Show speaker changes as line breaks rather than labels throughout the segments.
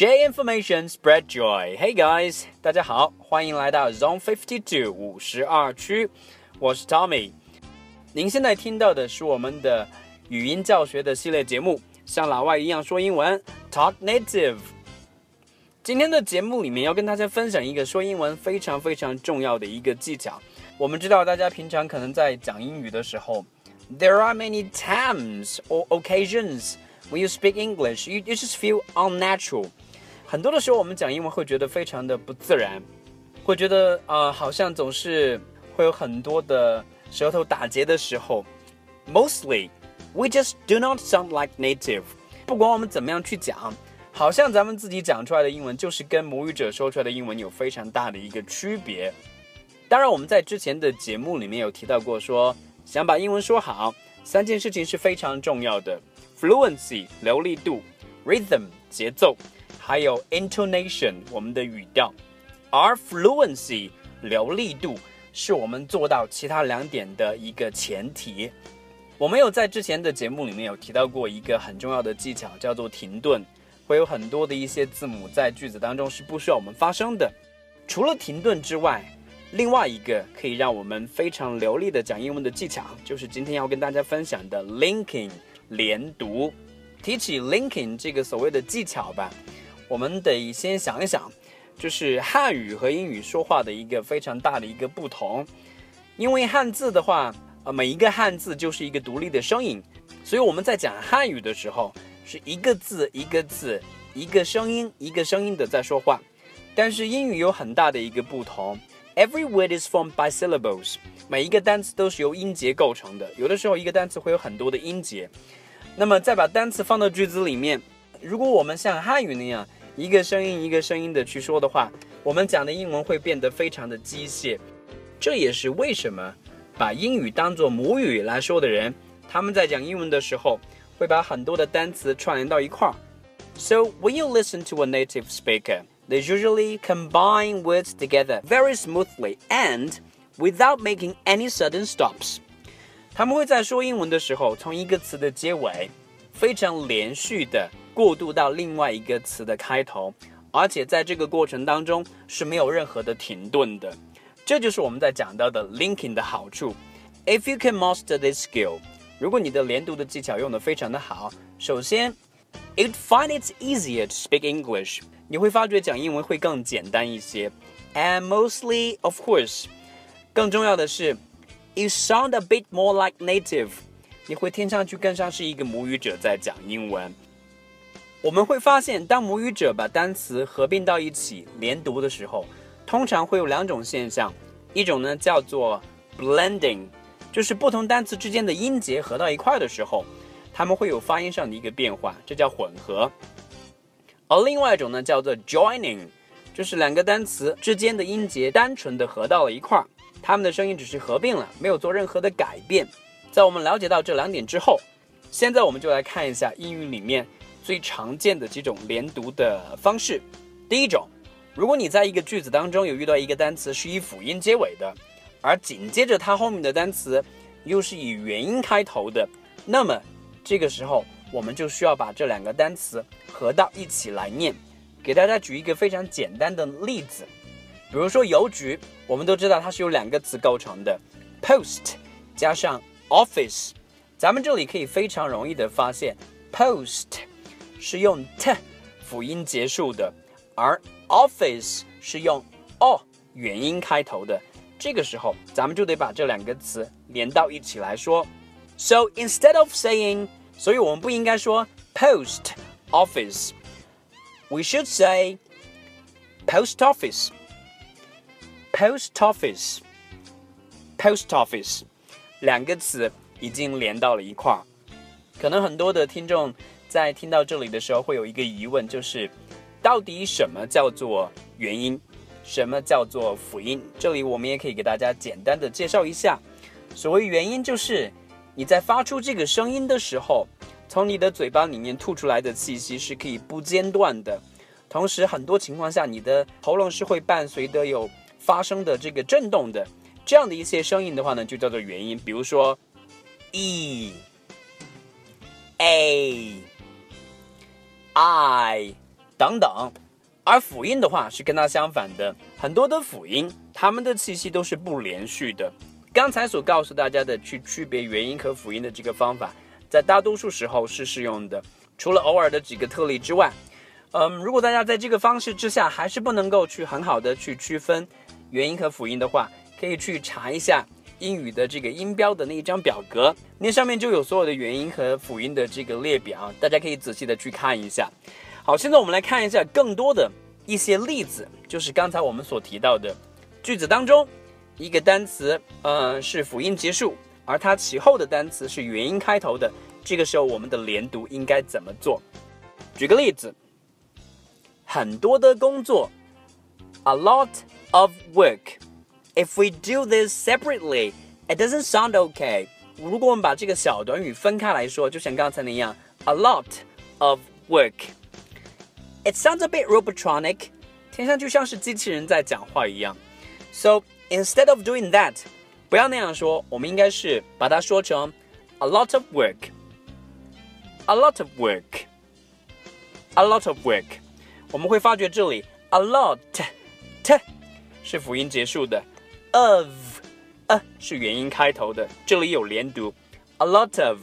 Share information, spread joy. Hey guys，大家好，欢迎来到 Zone Fifty Two 五十二区，我是 Tommy。您现在听到的是我们的语音教学的系列节目，像老外一样说英文，Talk Native。今天的节目里面要跟大家分享一个说英文非常非常重要的一个技巧。我们知道大家平常可能在讲英语的时候，There are many times or occasions when you speak English, you you just feel unnatural。 很多的时候，我们讲英文会觉得非常的不自然，会觉得呃，好像总是会有很多的舌头打结的时候。Mostly, we just do not sound like native。不管我们怎么样去讲，好像咱们自己讲出来的英文就是跟母语者说出来的英文有非常大的一个区别。当然，我们在之前的节目里面有提到过，说想把英文说好，三件事情是非常重要的：fluency 流利度，rhythm 节奏。还有 intonation，我们的语调，而 fluency 流利度是我们做到其他两点的一个前提。我们有在之前的节目里面有提到过一个很重要的技巧，叫做停顿。会有很多的一些字母在句子当中是不需要我们发声的。除了停顿之外，另外一个可以让我们非常流利的讲英文的技巧，就是今天要跟大家分享的 linking 连读。提起 linking 这个所谓的技巧吧。我们得先想一想，就是汉语和英语说话的一个非常大的一个不同。因为汉字的话，呃，每一个汉字就是一个独立的声音，所以我们在讲汉语的时候，是一个字一个字，一个声音一个声音的在说话。但是英语有很大的一个不同，Every word is formed by syllables，每一个单词都是由音节构成的。有的时候一个单词会有很多的音节，那么再把单词放到句子里面，如果我们像汉语那样。一个声音一个声音的去说的话，我们讲的英文会变得非常的机械。这也是为什么把英语当做母语来说的人，他们在讲英文的时候会把很多的单词串联到一块儿。So when you listen to a native speaker, they usually combine words together very smoothly and without making any sudden stops. 他们会在说英文的时候，从一个词的结尾非常连续的。 过渡到另外一个词的开头，而且在这个过程当中是没有任何的停顿的，这就是我们在讲到的 linking 的好处。If you can master this skill，如果你的连读的技巧用的非常的好，首先，it find it easier to speak English，你会发觉讲英文会更简单一些。And mostly, of course，更重要的是，you sound a bit more like native，你会听上去更像是一个母语者在讲英文。 我们会发现，当母语者把单词合并到一起连读的时候，通常会有两种现象，一种呢叫做 blending，就是不同单词之间的音节合到一块的时候，它们会有发音上的一个变化，这叫混合；而另外一种呢叫做 joining，就是两个单词之间的音节单纯的合到了一块，它们的声音只是合并了，没有做任何的改变。在我们了解到这两点之后，现在我们就来看一下英语里面。最常见的几种连读的方式，第一种，如果你在一个句子当中有遇到一个单词是以辅音结尾的，而紧接着它后面的单词又是以元音开头的，那么这个时候我们就需要把这两个单词合到一起来念。给大家举一个非常简单的例子，比如说邮局，我们都知道它是由两个词构成的，post 加上 office，咱们这里可以非常容易的发现 post。是用 t 辅音结束的，而 office 是用 o 元音开头的。这个时候，咱们就得把这两个词连到一起来说。So instead of saying，所以我们不应该说 post office，we should say post office，post office，post office，两个词已经连到了一块儿。可能很多的听众。 在听到这里的时候，会有一个疑问，就是到底什么叫做元音，什么叫做辅音？这里我们也可以给大家简单的介绍一下。所谓元音，就是你在发出这个声音的时候，从你的嘴巴里面吐出来的气息是可以不间断的，同时很多情况下，你的喉咙是会伴随的有发声的这个震动的，这样的一些声音的话呢，就叫做元音。比如说，e a。I 等等。而辅音的话是跟它相反的，很多的辅音它们的气息都是不连续的。刚才所告诉大家的去区别元音和辅音的这个方法，在大多数时候是适用的，除了偶尔的几个特例之外。嗯，如果大家在这个方式之下还是不能够去很好的去区分元音和辅音的话，可以去查一下英语的这个音标的那一张表格，那上面就有所有的元音和辅音的这个列表，大家可以仔细的去看一下。好，现在我们来看一下更多的一些例子，就是刚才我们所提到的句子当中，一个单词，呃，是辅音结束，而它其后的单词是元音开头的，这个时候我们的连读应该怎么做？举个例子。很多的工作，a lot of work. If we do this separately, it doesn't sound okay. 如果我们把这个小短语分开来说，就像刚才那样，a lot of work. It sounds a bit robotronic. 听上去像是机器人在讲话一样。So instead of doing that，不要那样说，我们应该是把它说成 a lot of work. A lot of work. A lot of work. 我们会发觉这里 a lot t 是辅音结束的 ，of a 是元音开头的，这里有连读，a lot of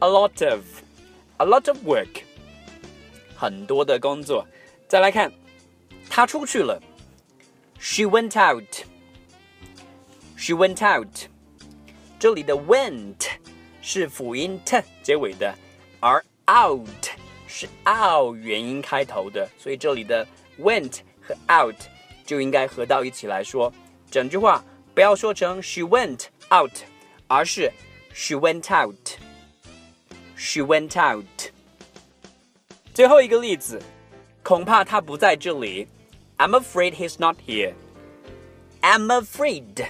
a lot of a lot of work，很多的工作。再来看，他出去了，she went out，she went out，这里的 went 是辅音 t 结尾的，而 out。是 out 元音开头的，所以这里的 went 和 out 就应该合到一起来说。 整句话不要说成 she went out，而是 she went out。she went out。最后一个例子，恐怕他不在这里。I'm afraid he's not here。I'm afraid，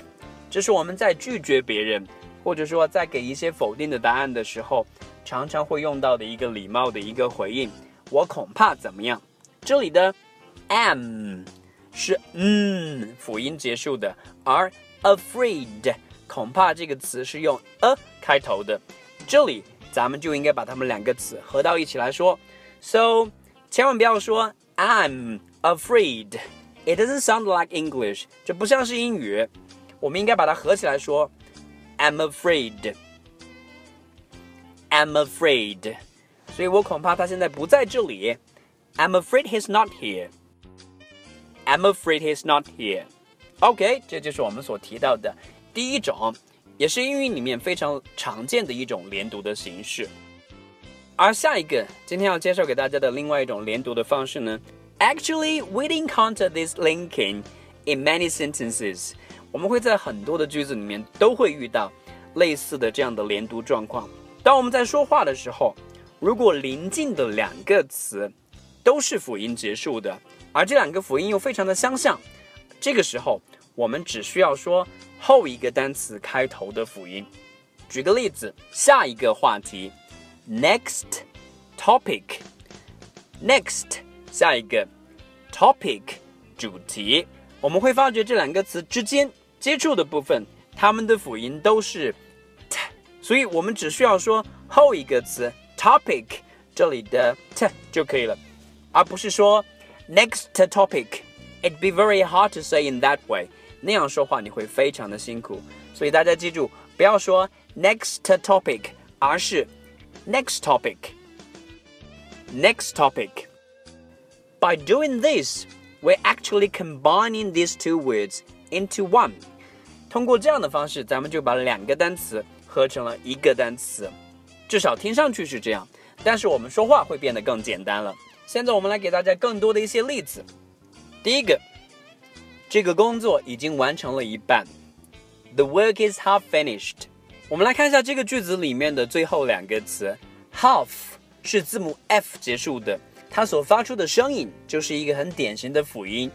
这是我们在拒绝别人，或者说在给一些否定的答案的时候。常常会用到的一个礼貌的一个回应，我恐怕怎么样？这里的 am 是嗯辅音结束的，而 afraid 恐怕这个词是用 a 开头的，这里咱们就应该把它们两个词合到一起来说。So 千万不要说 I'm afraid，it doesn't sound like English，这不像是英语，我们应该把它合起来说 I'm afraid。I'm afraid，所以我恐怕他现在不在这里。I'm afraid he's not here. I'm afraid he's not here. OK，这就是我们所提到的第一种，也是英语里面非常常见的一种连读的形式。而下一个今天要介绍给大家的另外一种连读的方式呢，Actually, we encounter this linking in many sentences。我们会在很多的句子里面都会遇到类似的这样的连读状况。当我们在说话的时候，如果邻近的两个词都是辅音结束的，而这两个辅音又非常的相像，这个时候我们只需要说后一个单词开头的辅音。举个例子，下一个话题，next topic，next 下一个。Topic 主题，我们会发觉这两个词之间接触的部分，它们的辅音都是 t，。所以我们只需要说后一个词 topic 这里的 t 就可以了，而不是说 next topic。It'd be very hard to say in that way。那样说话你会非常的辛苦。所以大家记住，不要说 next topic，而是 next topic。Next topic. By doing this, we're actually combining these two words into one. 通过这样的方式，咱们就把两个单词合成了一个单词，至少听上去是这样，但是我们说话会变得更简单了。 现在我们来给大家更多的一些例子。第一个，这个工作已经完成了一半，The work is half finished。我们来看一下这个句子里面的最后两个词，half 是字母 f 结束的，它所发出的声音就是一个很典型的辅音，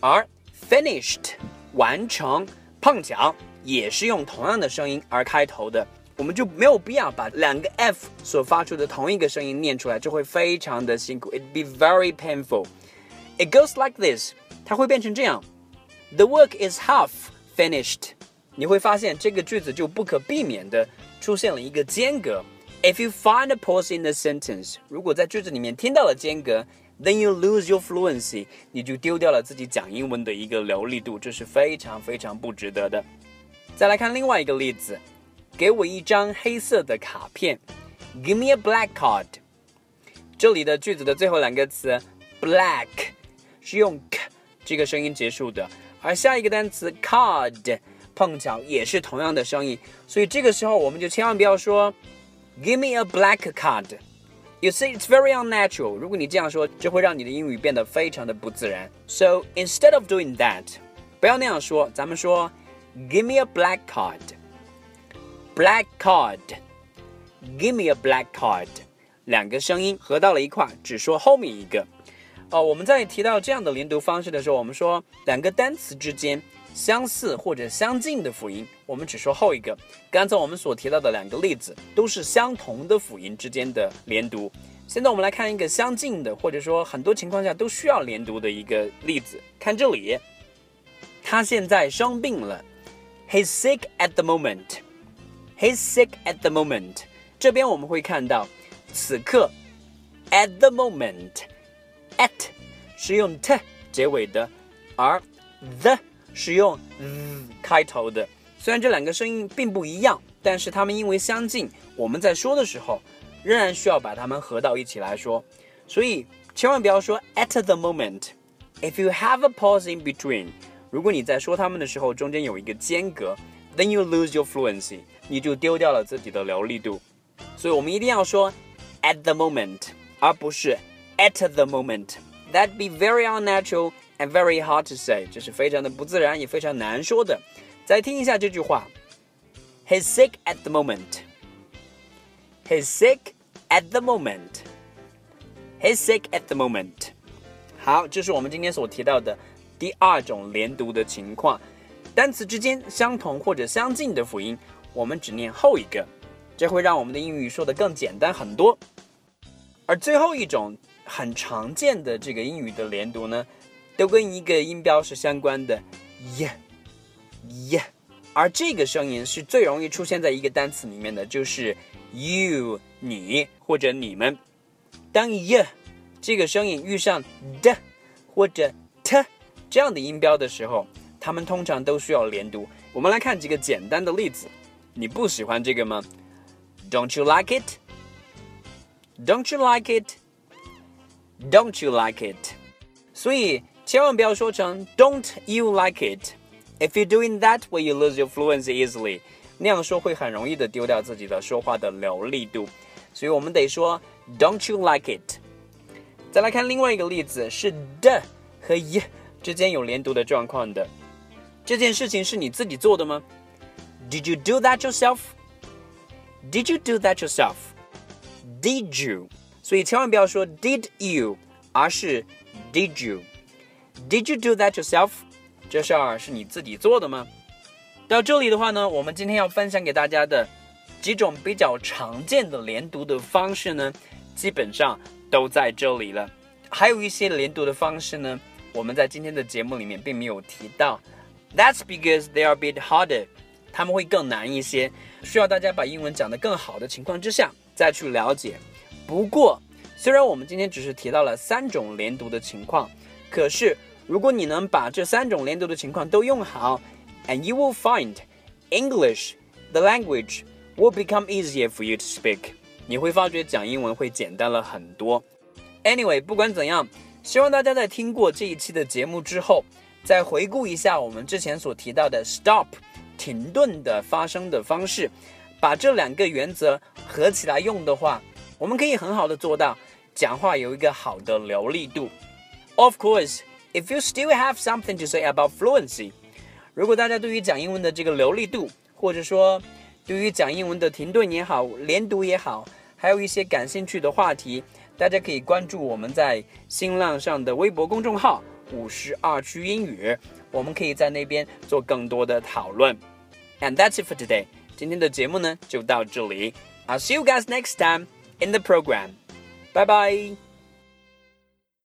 而 finished 完成，碰巧。也是用同样的声音而开头的，我们就没有必要把两个 f 所发出的同一个声音念出来，这会非常的辛苦。It'd be very painful. It goes like this，它会变成这样：The work is half finished。你会发现这个句子就不可避免的出现了一个间隔，If you find a pause in the sentence，如果在句子里面听到了间隔，then you lose your fluency，你就丢掉了自己讲英文的一个流利度，这是非常非常不值得的。再来看另外一个例子，给我一张黑色的卡片，Give me a black card。这里的句子的最后两个词 black 是用 k 这个声音结束的，而下一个单词 card 碰巧也是同样的声音，所以这个时候我们就千万不要说。Give me a black card. You see, it's very unnatural. 如果你这样说，这会让你的英语变得非常的不自然。So instead of doing that，不要那样说，咱们说，Give me a black card. Black card. Give me a black card. 两个声音合到了一块，只说后面一个。哦，我们在提到这样的连读方式的时候，我们说两个单词之间。相似或者相近的辅音，我们只说后一个。刚才我们所提到的两个例子都是相同的辅音之间的连读。现在我们来看一个相近的，或者说很多情况下都需要连读的一个例子。看这里，他现在生病了。He's sick at the moment. He's sick at the moment. 这边我们会看到，此刻，at the moment，at 是用 t 结尾的，而 the 是用 z 开头的，虽然这两个声音并不一样，但是它们因为相近，我们在说的时候仍然需要把它们合到一起来说。所以千万不要说 at the moment。If you have a pause in between，如果你在说它们的时候中间有一个间隔，then you lose your fluency， 你就丢掉了自己的流利度。所以我们一定要说 at the moment，而不是 at the moment。That be very unnatural。and very hard to say，这是非常的不自然，也非常难说的。再听一下这句话：He's sick at the moment. He's sick at the moment. He's sick at the moment. 好，这是我们今天所提到的第二种连读的情况。单词之间相同或者相近的辅音， 我们只念后一个，这会让我们的英语说的更简单很多。而最后一种很常见的这个英语的连读呢？都跟一个音标是相关的，ye，ye 而这个声音是最容易出现在一个单词里面的，就是 you 你或者你们。当 ye 这个声音遇上 d 或者 t 这样的音标的时候，它们通常都需要连读。我们来看几个简单的例子。你不喜欢这个吗？Don't you like it? Don't you like it? Don't you like it? 所以。千万不要说成 "Don't you like it?" If you're doing that, will you lose your fluency easily? 那样说会很容易的丢掉自己的说话的流利度。所以我们得说 "Don't you like it?" 再来看另外一个例子，是的和 y 之间有连读的状况的。这件事情是你自己做的吗 ？Did you do that yourself? Did you do that yourself? Did you? 所以千万不要说 Did you，而是 Did you。Did you do that yourself？这事儿是你自己做的吗？到这里的话呢，我们今天要分享给大家的几种比较常见的连读的方式呢，基本上都在这里了。还有一些连读的方式呢，我们在今天的节目里面并没有提到。That's because they are a bit harder， 他们会更难一些，需要大家把英文讲得更好的情况之下再去了解。不过，虽然我们今天只是提到了三种连读的情况，可是。如果你能把这三种连读的情况都用好，and you will find English the language will become easier for you to speak。你会发觉讲英文会简单了很多。Anyway，不管怎样，希望大家在听过这一期的节目之后，再回顾一下我们之前所提到的 stop 停顿的发声的方式，把这两个原则合起来用的话，我们可以很好的做到讲话有一个好的流利度。Of course。If you still have something to say about fluency，如果大家对于讲英文的这个流利度，或者说对于讲英文的停顿也好、连读也好，还有一些感兴趣的话题，大家可以关注我们在新浪上的微博公众号“五十二区英语”，我们可以在那边做更多的讨论。And that's it for today。今天的节目呢就到这里。I'll see you guys next time in the program. Bye bye.